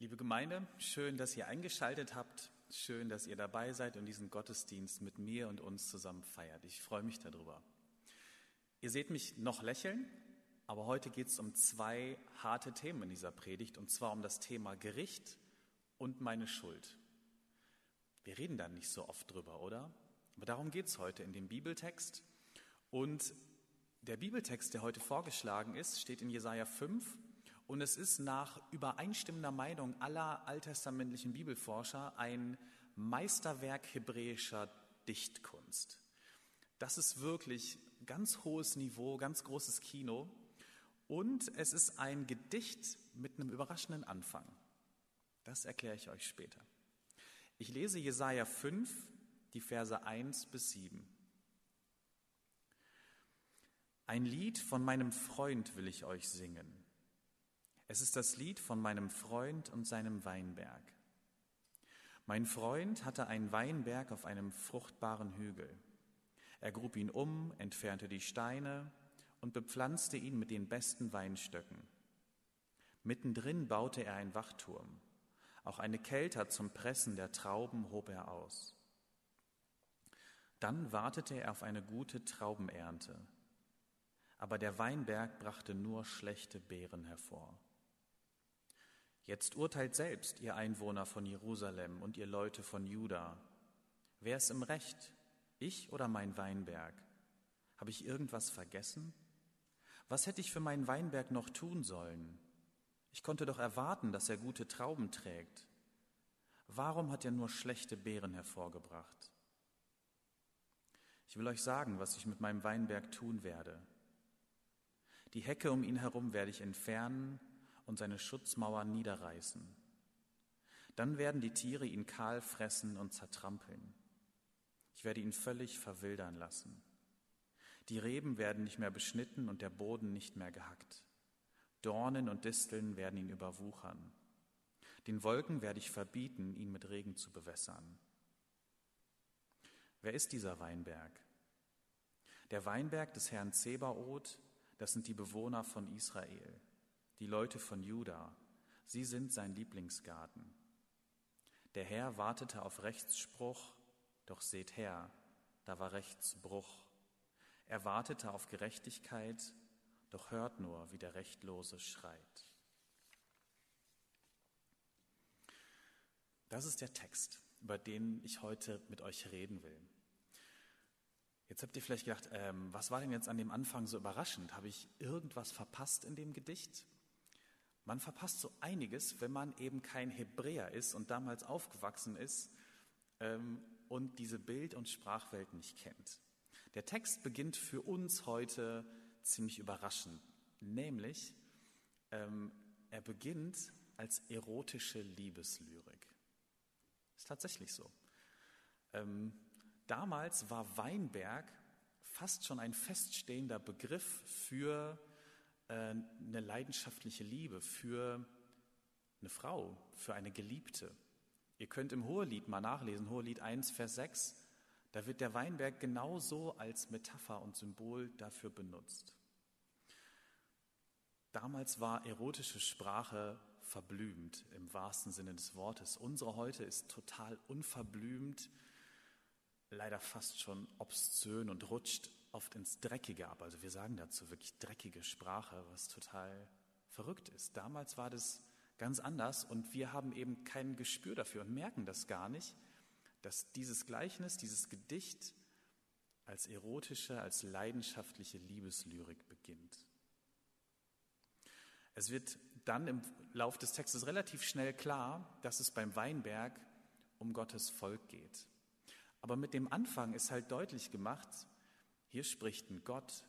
Liebe Gemeinde, schön, dass ihr eingeschaltet habt. Schön, dass ihr dabei seid und diesen Gottesdienst mit mir und uns zusammen feiert. Ich freue mich darüber. Ihr seht mich noch lächeln, aber heute geht es um zwei harte Themen in dieser Predigt, und zwar um das Thema Gericht und meine Schuld. Wir reden da nicht so oft drüber, oder? Aber darum geht es heute in dem Bibeltext. Und der Bibeltext, der heute vorgeschlagen ist, steht in Jesaja 5 und es ist nach übereinstimmender Meinung aller alttestamentlichen Bibelforscher ein Meisterwerk hebräischer Dichtkunst. Das ist wirklich ganz hohes Niveau, ganz großes Kino. Und es ist ein Gedicht mit einem überraschenden Anfang. Das erkläre ich euch später. Ich lese Jesaja 5, die Verse 1 bis 7. Ein Lied von meinem Freund will ich euch singen. Es ist das Lied von meinem Freund und seinem Weinberg. Mein Freund hatte einen Weinberg auf einem fruchtbaren Hügel. Er grub ihn um, entfernte die Steine und bepflanzte ihn mit den besten Weinstöcken. Mittendrin baute er einen Wachturm. Auch eine Kelter zum Pressen der Trauben hob er aus. Dann wartete er auf eine gute Traubenernte. Aber der Weinberg brachte nur schlechte Beeren hervor. Jetzt urteilt selbst, ihr Einwohner von Jerusalem und ihr Leute von Juda. Wer ist im Recht, ich oder mein Weinberg? Habe ich irgendwas vergessen? Was hätte ich für meinen Weinberg noch tun sollen? Ich konnte doch erwarten, dass er gute Trauben trägt. Warum hat er nur schlechte Beeren hervorgebracht? Ich will euch sagen, was ich mit meinem Weinberg tun werde. Die Hecke um ihn herum werde ich entfernen und seine Schutzmauern niederreißen. Dann werden die Tiere ihn kahl fressen und zertrampeln. Ich werde ihn völlig verwildern lassen. Die Reben werden nicht mehr beschnitten und der Boden nicht mehr gehackt. Dornen und Disteln werden ihn überwuchern. Den Wolken werde ich verbieten, ihn mit Regen zu bewässern. Wer ist dieser Weinberg? Der Weinberg des Herrn Zebaoth, das sind die Bewohner von Israel die Leute von Juda, sie sind sein Lieblingsgarten. Der Herr wartete auf Rechtsspruch, doch seht her, da war Rechtsbruch. Er wartete auf Gerechtigkeit, doch hört nur, wie der Rechtlose schreit. Das ist der Text, über den ich heute mit euch reden will. Jetzt habt ihr vielleicht gedacht, ähm, was war denn jetzt an dem Anfang so überraschend? Habe ich irgendwas verpasst in dem Gedicht? Man verpasst so einiges, wenn man eben kein Hebräer ist und damals aufgewachsen ist ähm, und diese Bild- und Sprachwelt nicht kennt. Der Text beginnt für uns heute ziemlich überraschend, nämlich ähm, er beginnt als erotische Liebeslyrik. Ist tatsächlich so. Ähm, damals war Weinberg fast schon ein feststehender Begriff für eine leidenschaftliche Liebe für eine Frau, für eine Geliebte. Ihr könnt im Hohelied mal nachlesen, Hohelied 1, Vers 6, da wird der Weinberg genauso als Metapher und Symbol dafür benutzt. Damals war erotische Sprache verblümt im wahrsten Sinne des Wortes. Unsere heute ist total unverblümt, leider fast schon obszön und rutscht oft ins Dreckige ab. Also wir sagen dazu wirklich dreckige Sprache, was total verrückt ist. Damals war das ganz anders und wir haben eben kein Gespür dafür und merken das gar nicht, dass dieses Gleichnis, dieses Gedicht als erotische, als leidenschaftliche Liebeslyrik beginnt. Es wird dann im Lauf des Textes relativ schnell klar, dass es beim Weinberg um Gottes Volk geht. Aber mit dem Anfang ist halt deutlich gemacht, hier spricht ein Gott,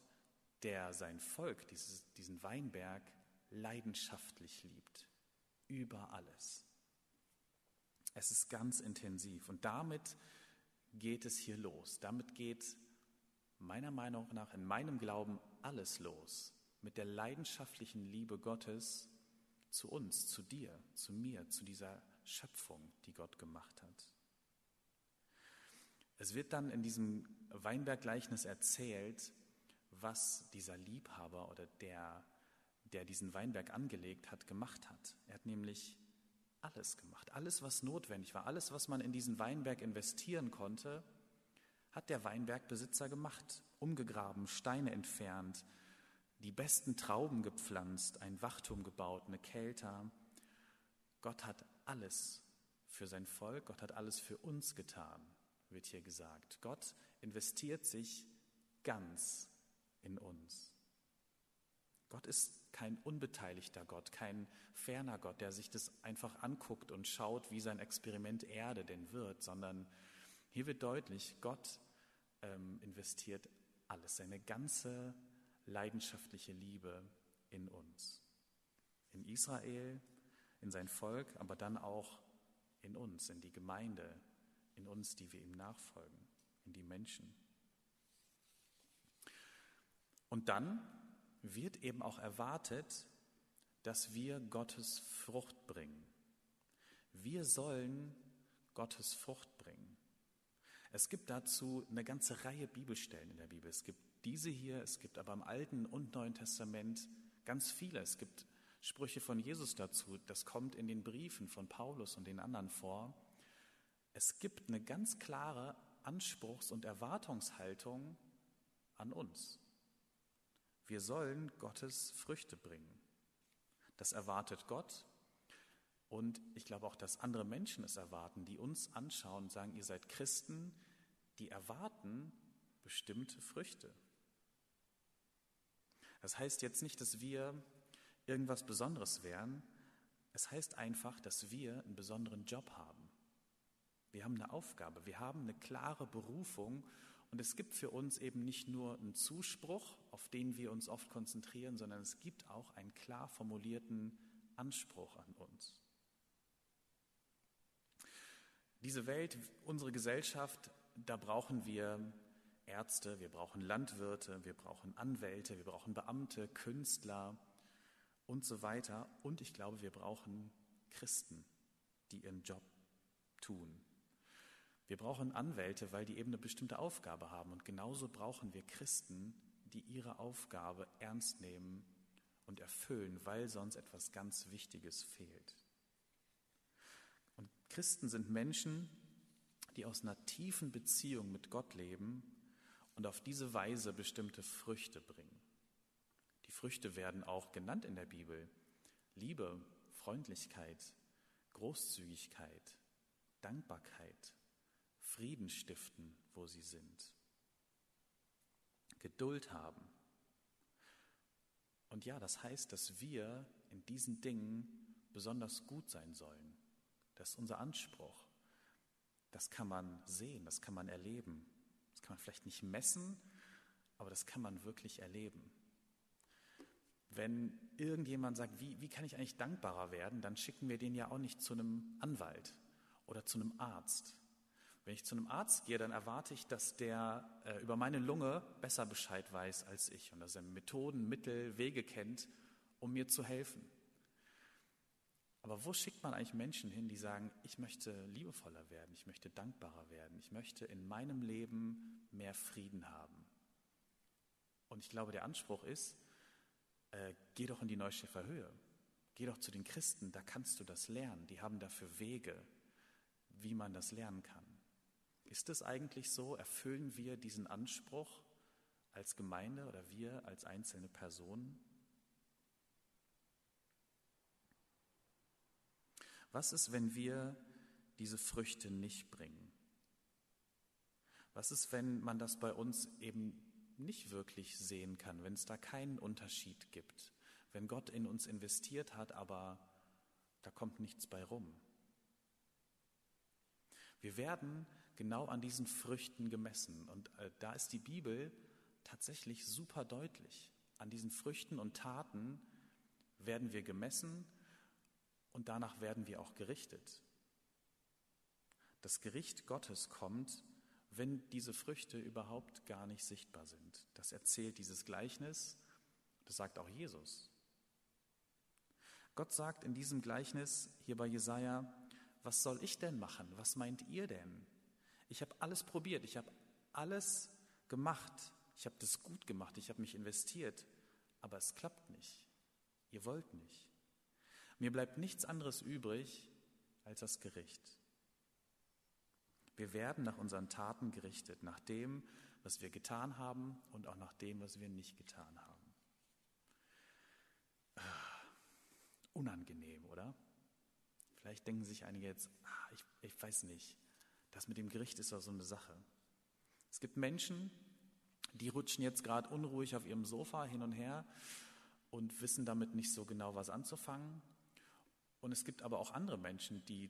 der sein Volk, dieses, diesen Weinberg, leidenschaftlich liebt. Über alles. Es ist ganz intensiv. Und damit geht es hier los. Damit geht meiner Meinung nach in meinem Glauben alles los. Mit der leidenschaftlichen Liebe Gottes zu uns, zu dir, zu mir, zu dieser Schöpfung, die Gott gemacht hat. Es wird dann in diesem Weinberggleichnis erzählt, was dieser Liebhaber oder der, der diesen Weinberg angelegt hat, gemacht hat. Er hat nämlich alles gemacht. Alles, was notwendig war, alles, was man in diesen Weinberg investieren konnte, hat der Weinbergbesitzer gemacht. Umgegraben, Steine entfernt, die besten Trauben gepflanzt, ein Wachturm gebaut, eine Kelter. Gott hat alles für sein Volk, Gott hat alles für uns getan, wird hier gesagt. Gott investiert sich ganz in uns. Gott ist kein unbeteiligter Gott, kein ferner Gott, der sich das einfach anguckt und schaut, wie sein Experiment Erde denn wird, sondern hier wird deutlich, Gott ähm, investiert alles, seine ganze leidenschaftliche Liebe in uns. In Israel, in sein Volk, aber dann auch in uns, in die Gemeinde, in uns, die wir ihm nachfolgen, in die Menschen. Und dann wird eben auch erwartet, dass wir Gottes Frucht bringen. Wir sollen Gottes Frucht bringen. Es gibt dazu eine ganze Reihe Bibelstellen in der Bibel. Es gibt diese hier, es gibt aber im Alten und Neuen Testament ganz viele. Es gibt Sprüche von Jesus dazu, das kommt in den Briefen von Paulus und den anderen vor. Es gibt eine ganz klare Anspruchs- und Erwartungshaltung an uns. Wir sollen Gottes Früchte bringen. Das erwartet Gott. Und ich glaube auch, dass andere Menschen es erwarten, die uns anschauen und sagen, ihr seid Christen, die erwarten bestimmte Früchte. Das heißt jetzt nicht, dass wir irgendwas Besonderes wären. Es heißt einfach, dass wir einen besonderen Job haben. Wir haben eine Aufgabe, wir haben eine klare Berufung und es gibt für uns eben nicht nur einen Zuspruch, auf den wir uns oft konzentrieren, sondern es gibt auch einen klar formulierten Anspruch an uns. Diese Welt, unsere Gesellschaft, da brauchen wir Ärzte, wir brauchen Landwirte, wir brauchen Anwälte, wir brauchen Beamte, Künstler und so weiter. Und ich glaube, wir brauchen Christen, die ihren Job tun. Wir brauchen Anwälte, weil die eben eine bestimmte Aufgabe haben. Und genauso brauchen wir Christen, die ihre Aufgabe ernst nehmen und erfüllen, weil sonst etwas ganz Wichtiges fehlt. Und Christen sind Menschen, die aus einer tiefen Beziehung mit Gott leben und auf diese Weise bestimmte Früchte bringen. Die Früchte werden auch genannt in der Bibel. Liebe, Freundlichkeit, Großzügigkeit, Dankbarkeit, Frieden stiften, wo sie sind. Geduld haben. Und ja, das heißt, dass wir in diesen Dingen besonders gut sein sollen. Das ist unser Anspruch. Das kann man sehen, das kann man erleben. Das kann man vielleicht nicht messen, aber das kann man wirklich erleben. Wenn irgendjemand sagt, wie, wie kann ich eigentlich dankbarer werden, dann schicken wir den ja auch nicht zu einem Anwalt oder zu einem Arzt, wenn ich zu einem Arzt gehe, dann erwarte ich, dass der äh, über meine Lunge besser Bescheid weiß als ich und dass er Methoden, Mittel, Wege kennt, um mir zu helfen. Aber wo schickt man eigentlich Menschen hin, die sagen, ich möchte liebevoller werden, ich möchte dankbarer werden, ich möchte in meinem Leben mehr Frieden haben? Und ich glaube, der Anspruch ist, äh, geh doch in die Neuschiffer Höhe, geh doch zu den Christen, da kannst du das lernen, die haben dafür Wege, wie man das lernen kann. Ist es eigentlich so? Erfüllen wir diesen Anspruch als Gemeinde oder wir als einzelne Personen? Was ist, wenn wir diese Früchte nicht bringen? Was ist, wenn man das bei uns eben nicht wirklich sehen kann, wenn es da keinen Unterschied gibt, wenn Gott in uns investiert hat, aber da kommt nichts bei rum? Wir werden genau an diesen Früchten gemessen. Und äh, da ist die Bibel tatsächlich super deutlich. An diesen Früchten und Taten werden wir gemessen und danach werden wir auch gerichtet. Das Gericht Gottes kommt, wenn diese Früchte überhaupt gar nicht sichtbar sind. Das erzählt dieses Gleichnis, das sagt auch Jesus. Gott sagt in diesem Gleichnis hier bei Jesaja, was soll ich denn machen? Was meint ihr denn? Ich habe alles probiert, ich habe alles gemacht, ich habe das gut gemacht, ich habe mich investiert, aber es klappt nicht. Ihr wollt nicht. Mir bleibt nichts anderes übrig, als das Gericht. Wir werden nach unseren Taten gerichtet, nach dem, was wir getan haben und auch nach dem, was wir nicht getan haben. Unangenehm, oder? Vielleicht denken sich einige jetzt, ah, ich, ich weiß nicht, das mit dem Gericht ist doch so eine Sache. Es gibt Menschen, die rutschen jetzt gerade unruhig auf ihrem Sofa hin und her und wissen damit nicht so genau, was anzufangen. Und es gibt aber auch andere Menschen, die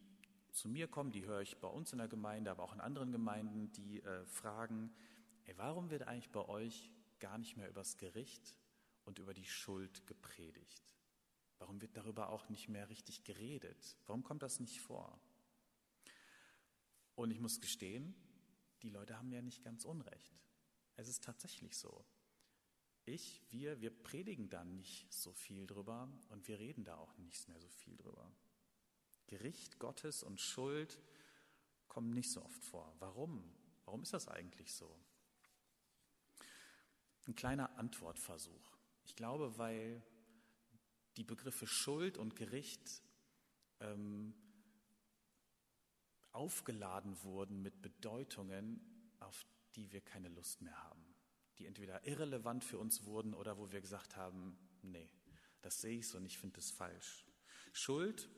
zu mir kommen, die höre ich bei uns in der Gemeinde, aber auch in anderen Gemeinden, die äh, fragen, ey, warum wird eigentlich bei euch gar nicht mehr übers Gericht und über die Schuld gepredigt? Warum wird darüber auch nicht mehr richtig geredet? Warum kommt das nicht vor? Und ich muss gestehen, die Leute haben ja nicht ganz unrecht. Es ist tatsächlich so. Ich, wir, wir predigen da nicht so viel drüber und wir reden da auch nicht mehr so viel drüber. Gericht Gottes und Schuld kommen nicht so oft vor. Warum? Warum ist das eigentlich so? Ein kleiner Antwortversuch. Ich glaube, weil die Begriffe Schuld und Gericht ähm, aufgeladen wurden mit Bedeutungen, auf die wir keine Lust mehr haben, die entweder irrelevant für uns wurden oder wo wir gesagt haben, nee, das sehe ich so und ich finde es falsch. Schuld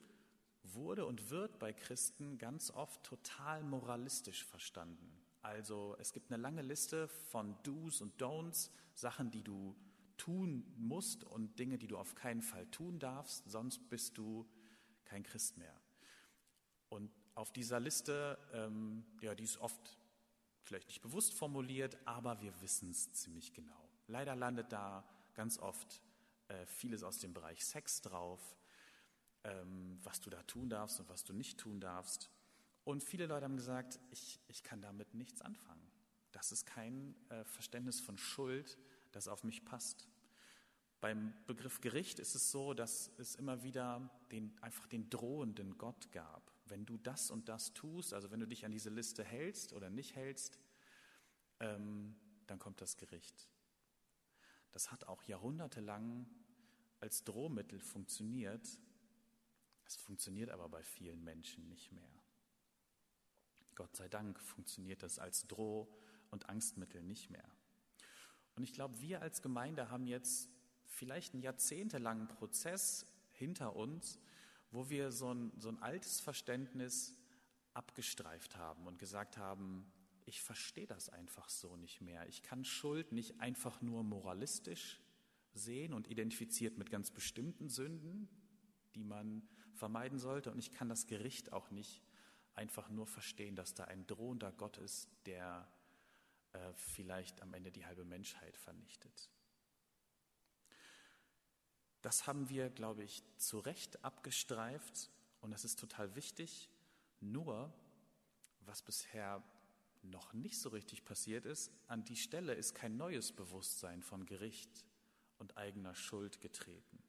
wurde und wird bei Christen ganz oft total moralistisch verstanden. Also es gibt eine lange Liste von Do's und Don'ts, Sachen, die du tun musst und Dinge, die du auf keinen Fall tun darfst, sonst bist du kein Christ mehr. Und auf dieser Liste, ähm, ja, die ist oft vielleicht nicht bewusst formuliert, aber wir wissen es ziemlich genau. Leider landet da ganz oft äh, vieles aus dem Bereich Sex drauf, ähm, was du da tun darfst und was du nicht tun darfst. Und viele Leute haben gesagt, ich, ich kann damit nichts anfangen. Das ist kein äh, Verständnis von Schuld, das auf mich passt. Beim Begriff Gericht ist es so, dass es immer wieder den, einfach den drohenden Gott gab. Wenn du das und das tust, also wenn du dich an diese Liste hältst oder nicht hältst, ähm, dann kommt das Gericht. Das hat auch jahrhundertelang als Drohmittel funktioniert. Es funktioniert aber bei vielen Menschen nicht mehr. Gott sei Dank funktioniert das als Droh- und Angstmittel nicht mehr. Und ich glaube, wir als Gemeinde haben jetzt vielleicht einen jahrzehntelangen Prozess hinter uns, wo wir so ein, so ein altes Verständnis abgestreift haben und gesagt haben, ich verstehe das einfach so nicht mehr. Ich kann Schuld nicht einfach nur moralistisch sehen und identifiziert mit ganz bestimmten Sünden, die man vermeiden sollte. Und ich kann das Gericht auch nicht einfach nur verstehen, dass da ein drohender Gott ist, der äh, vielleicht am Ende die halbe Menschheit vernichtet. Das haben wir, glaube ich, zu Recht abgestreift und das ist total wichtig. Nur, was bisher noch nicht so richtig passiert ist, an die Stelle ist kein neues Bewusstsein von Gericht und eigener Schuld getreten.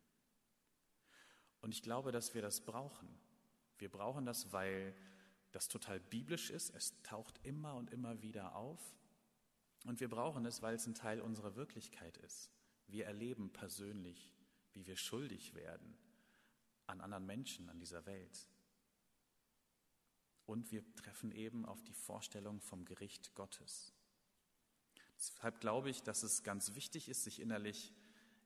Und ich glaube, dass wir das brauchen. Wir brauchen das, weil das total biblisch ist. Es taucht immer und immer wieder auf. Und wir brauchen es, weil es ein Teil unserer Wirklichkeit ist. Wir erleben persönlich, wie wir schuldig werden an anderen Menschen, an dieser Welt. Und wir treffen eben auf die Vorstellung vom Gericht Gottes. Deshalb glaube ich, dass es ganz wichtig ist, sich innerlich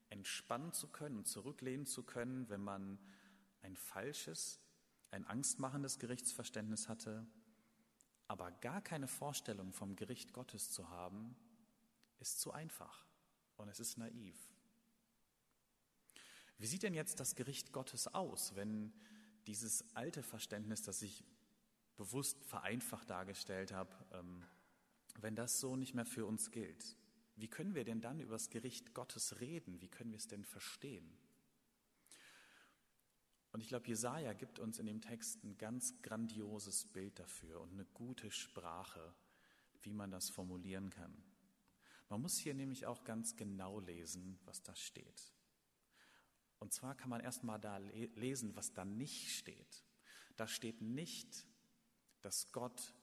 entspannen zu können und zurücklehnen zu können, wenn man ein falsches, ein angstmachendes Gerichtsverständnis hatte, aber gar keine Vorstellung vom Gericht Gottes zu haben, ist zu einfach und es ist naiv. Wie sieht denn jetzt das Gericht Gottes aus, wenn dieses alte Verständnis, das ich bewusst vereinfacht dargestellt habe, ähm, wenn das so nicht mehr für uns gilt? Wie können wir denn dann über das Gericht Gottes reden? Wie können wir es denn verstehen? Und ich glaube, Jesaja gibt uns in dem Text ein ganz grandioses Bild dafür und eine gute Sprache, wie man das formulieren kann. Man muss hier nämlich auch ganz genau lesen, was da steht. Und zwar kann man erstmal da lesen, was da nicht steht. Da steht nicht, dass Gott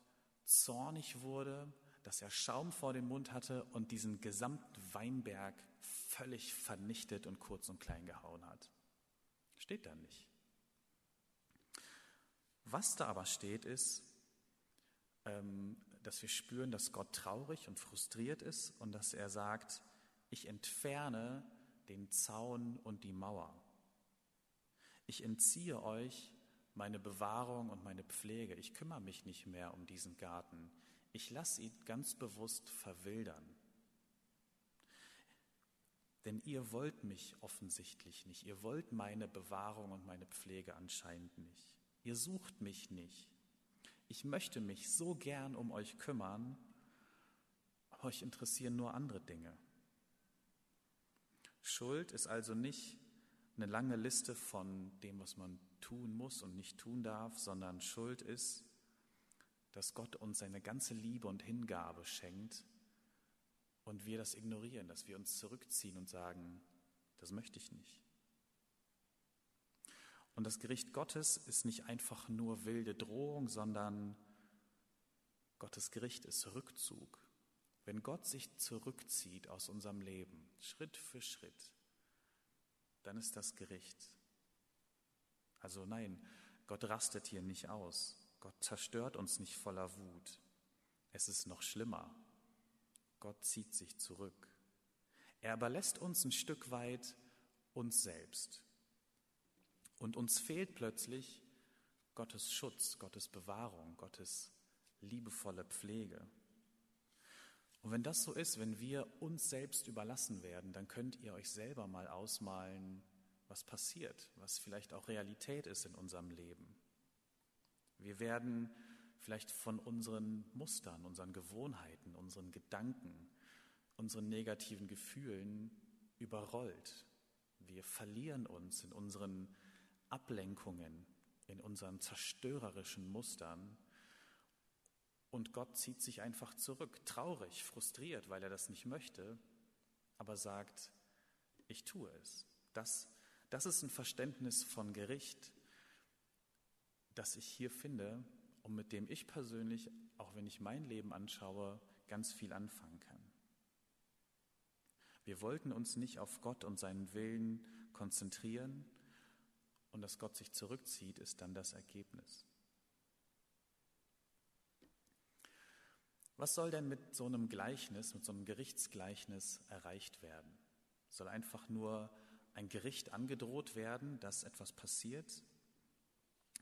zornig wurde, dass er Schaum vor dem Mund hatte und diesen gesamten Weinberg völlig vernichtet und kurz und klein gehauen hat. Steht da nicht. Was da aber steht, ist, ähm, dass wir spüren, dass Gott traurig und frustriert ist und dass er sagt, ich entferne den Zaun und die Mauer. Ich entziehe euch meine Bewahrung und meine Pflege. Ich kümmere mich nicht mehr um diesen Garten. Ich lasse ihn ganz bewusst verwildern. Denn ihr wollt mich offensichtlich nicht. Ihr wollt meine Bewahrung und meine Pflege anscheinend nicht. Ihr sucht mich nicht. Ich möchte mich so gern um euch kümmern, aber euch interessieren nur andere Dinge. Schuld ist also nicht eine lange Liste von dem, was man tun muss und nicht tun darf, sondern Schuld ist, dass Gott uns seine ganze Liebe und Hingabe schenkt und wir das ignorieren, dass wir uns zurückziehen und sagen, das möchte ich nicht. Und das Gericht Gottes ist nicht einfach nur wilde Drohung, sondern Gottes Gericht ist Rückzug. Wenn Gott sich zurückzieht aus unserem Leben, Schritt für Schritt, dann ist das Gericht. Also nein, Gott rastet hier nicht aus. Gott zerstört uns nicht voller Wut. Es ist noch schlimmer. Gott zieht sich zurück. Er überlässt uns ein Stück weit uns selbst. Und uns fehlt plötzlich Gottes Schutz, Gottes Bewahrung, Gottes liebevolle Pflege. Und wenn das so ist, wenn wir uns selbst überlassen werden, dann könnt ihr euch selber mal ausmalen, was passiert, was vielleicht auch Realität ist in unserem Leben. Wir werden vielleicht von unseren Mustern, unseren Gewohnheiten, unseren Gedanken, unseren negativen Gefühlen überrollt. Wir verlieren uns in unseren Ablenkungen, in unseren zerstörerischen Mustern. Und Gott zieht sich einfach zurück, traurig, frustriert, weil er das nicht möchte, aber sagt, ich tue es. Das, das ist ein Verständnis von Gericht, das ich hier finde und mit dem ich persönlich, auch wenn ich mein Leben anschaue, ganz viel anfangen kann. Wir wollten uns nicht auf Gott und seinen Willen konzentrieren, und dass Gott sich zurückzieht, ist dann das Ergebnis. Was soll denn mit so einem Gleichnis, mit so einem Gerichtsgleichnis erreicht werden? Soll einfach nur ein Gericht angedroht werden, dass etwas passiert,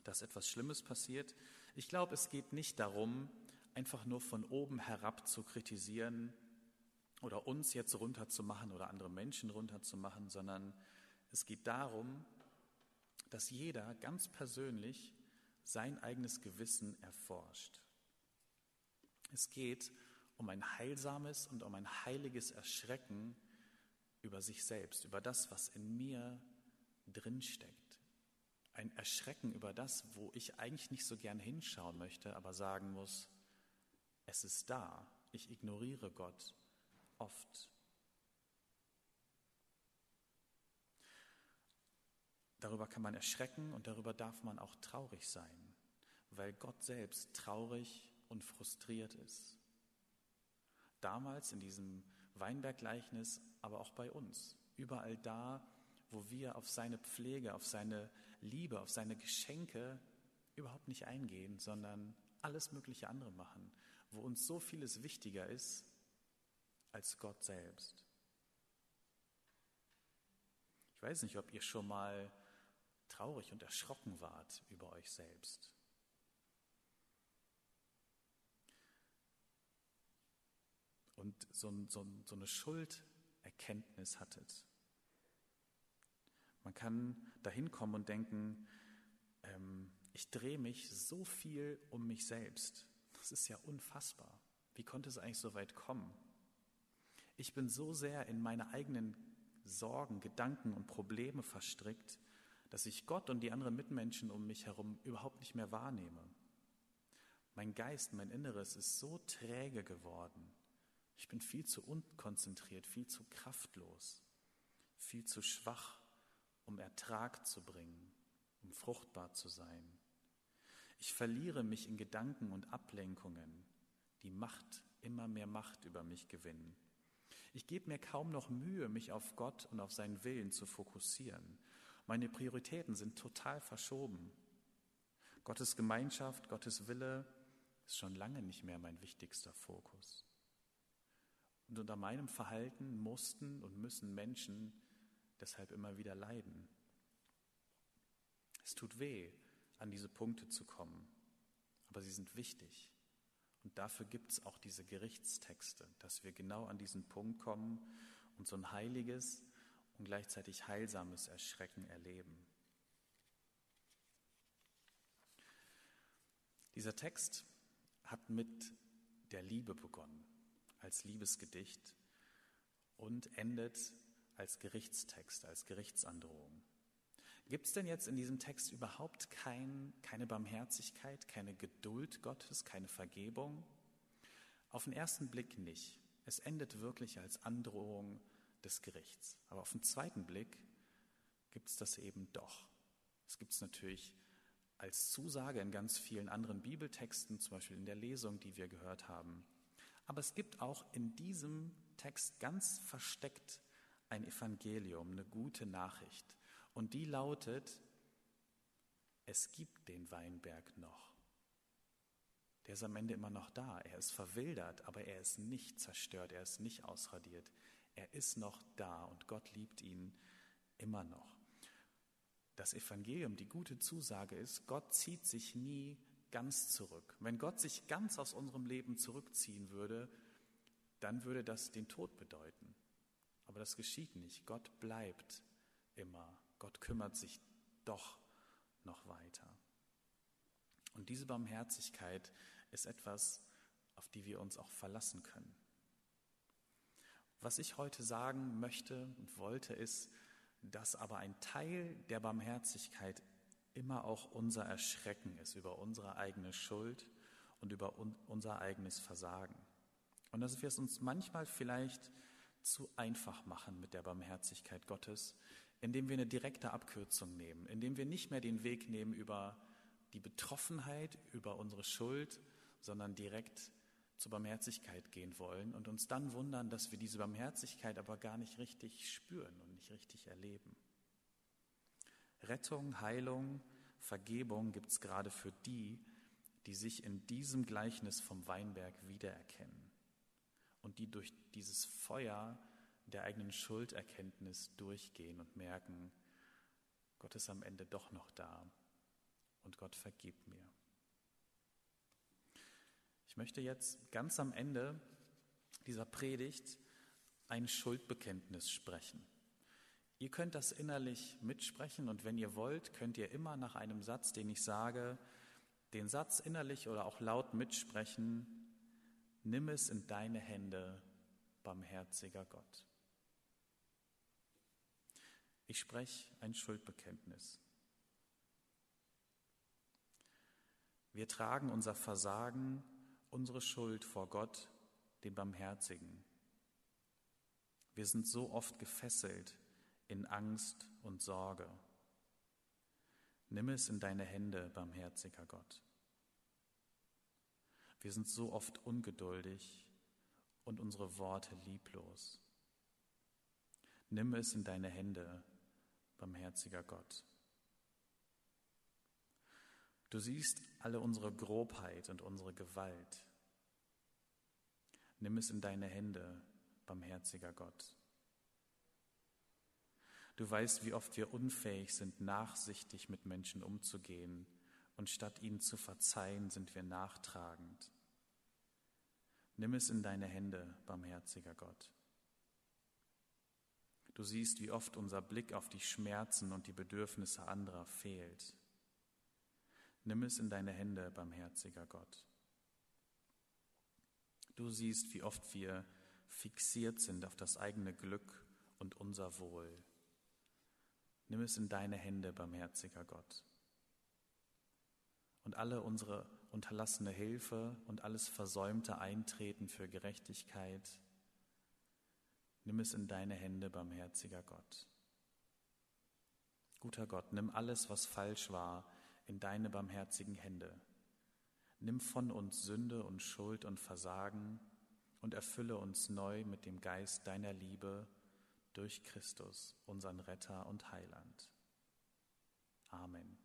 dass etwas Schlimmes passiert? Ich glaube, es geht nicht darum, einfach nur von oben herab zu kritisieren oder uns jetzt runterzumachen oder andere Menschen runterzumachen, sondern es geht darum, dass jeder ganz persönlich sein eigenes Gewissen erforscht. Es geht um ein heilsames und um ein heiliges Erschrecken über sich selbst, über das, was in mir drinsteckt. Ein Erschrecken über das, wo ich eigentlich nicht so gern hinschauen möchte, aber sagen muss, es ist da. Ich ignoriere Gott oft. Darüber kann man erschrecken und darüber darf man auch traurig sein, weil Gott selbst traurig und frustriert ist. Damals in diesem Weinberggleichnis, aber auch bei uns. Überall da, wo wir auf seine Pflege, auf seine Liebe, auf seine Geschenke überhaupt nicht eingehen, sondern alles mögliche andere machen, wo uns so vieles wichtiger ist als Gott selbst. Ich weiß nicht, ob ihr schon mal traurig und erschrocken wart über euch selbst. Und so, so, so eine Schulderkenntnis hattet. Man kann dahin kommen und denken, ähm, ich drehe mich so viel um mich selbst. Das ist ja unfassbar. Wie konnte es eigentlich so weit kommen? Ich bin so sehr in meine eigenen Sorgen, Gedanken und Probleme verstrickt, dass ich Gott und die anderen Mitmenschen um mich herum überhaupt nicht mehr wahrnehme. Mein Geist, mein Inneres ist so träge geworden. Ich bin viel zu unkonzentriert, viel zu kraftlos, viel zu schwach, um Ertrag zu bringen, um fruchtbar zu sein. Ich verliere mich in Gedanken und Ablenkungen, die Macht, immer mehr Macht über mich gewinnen. Ich gebe mir kaum noch Mühe, mich auf Gott und auf seinen Willen zu fokussieren. Meine Prioritäten sind total verschoben. Gottes Gemeinschaft, Gottes Wille ist schon lange nicht mehr mein wichtigster Fokus. Und unter meinem Verhalten mussten und müssen Menschen deshalb immer wieder leiden. Es tut weh, an diese Punkte zu kommen, aber sie sind wichtig. Und dafür gibt es auch diese Gerichtstexte, dass wir genau an diesen Punkt kommen und so ein heiliges und gleichzeitig heilsames Erschrecken erleben. Dieser Text hat mit der Liebe begonnen, als Liebesgedicht und endet als Gerichtstext, als Gerichtsandrohung. Gibt es denn jetzt in diesem Text überhaupt kein, keine Barmherzigkeit, keine Geduld Gottes, keine Vergebung? Auf den ersten Blick nicht. Es endet wirklich als Androhung des Gerichts. Aber auf den zweiten Blick gibt es das eben doch. Es gibt es natürlich als Zusage in ganz vielen anderen Bibeltexten, zum Beispiel in der Lesung, die wir gehört haben. Aber es gibt auch in diesem Text ganz versteckt ein Evangelium, eine gute Nachricht. Und die lautet, es gibt den Weinberg noch. Der ist am Ende immer noch da. Er ist verwildert, aber er ist nicht zerstört, er ist nicht ausradiert. Er ist noch da und Gott liebt ihn immer noch. Das Evangelium, die gute Zusage ist, Gott zieht sich nie ganz zurück. Wenn Gott sich ganz aus unserem Leben zurückziehen würde, dann würde das den Tod bedeuten. Aber das geschieht nicht. Gott bleibt immer. Gott kümmert sich doch noch weiter. Und diese Barmherzigkeit ist etwas, auf die wir uns auch verlassen können. Was ich heute sagen möchte und wollte, ist, dass aber ein Teil der Barmherzigkeit immer auch unser Erschrecken ist über unsere eigene Schuld und über un unser eigenes Versagen. Und dass wir es uns manchmal vielleicht zu einfach machen mit der Barmherzigkeit Gottes, indem wir eine direkte Abkürzung nehmen, indem wir nicht mehr den Weg nehmen über die Betroffenheit, über unsere Schuld, sondern direkt zur Barmherzigkeit gehen wollen und uns dann wundern, dass wir diese Barmherzigkeit aber gar nicht richtig spüren und nicht richtig erleben. Rettung, Heilung, Vergebung gibt es gerade für die, die sich in diesem Gleichnis vom Weinberg wiedererkennen und die durch dieses Feuer der eigenen Schulderkenntnis durchgehen und merken, Gott ist am Ende doch noch da und Gott vergibt mir. Ich möchte jetzt ganz am Ende dieser Predigt ein Schuldbekenntnis sprechen. Ihr könnt das innerlich mitsprechen und wenn ihr wollt, könnt ihr immer nach einem Satz, den ich sage, den Satz innerlich oder auch laut mitsprechen, nimm es in deine Hände, barmherziger Gott. Ich spreche ein Schuldbekenntnis. Wir tragen unser Versagen unsere Schuld vor Gott, den Barmherzigen. Wir sind so oft gefesselt in Angst und Sorge. Nimm es in deine Hände, barmherziger Gott. Wir sind so oft ungeduldig und unsere Worte lieblos. Nimm es in deine Hände, barmherziger Gott. Du siehst alle unsere Grobheit und unsere Gewalt. Nimm es in deine Hände, barmherziger Gott. Du weißt, wie oft wir unfähig sind, nachsichtig mit Menschen umzugehen, und statt ihnen zu verzeihen, sind wir nachtragend. Nimm es in deine Hände, barmherziger Gott. Du siehst, wie oft unser Blick auf die Schmerzen und die Bedürfnisse anderer fehlt. Nimm es in deine Hände, barmherziger Gott. Du siehst, wie oft wir fixiert sind auf das eigene Glück und unser Wohl. Nimm es in deine Hände, barmherziger Gott. Und alle unsere unterlassene Hilfe und alles versäumte Eintreten für Gerechtigkeit, nimm es in deine Hände, barmherziger Gott. Guter Gott, nimm alles, was falsch war, in deine barmherzigen Hände. Nimm von uns Sünde und Schuld und Versagen und erfülle uns neu mit dem Geist deiner Liebe durch Christus, unseren Retter und Heiland. Amen.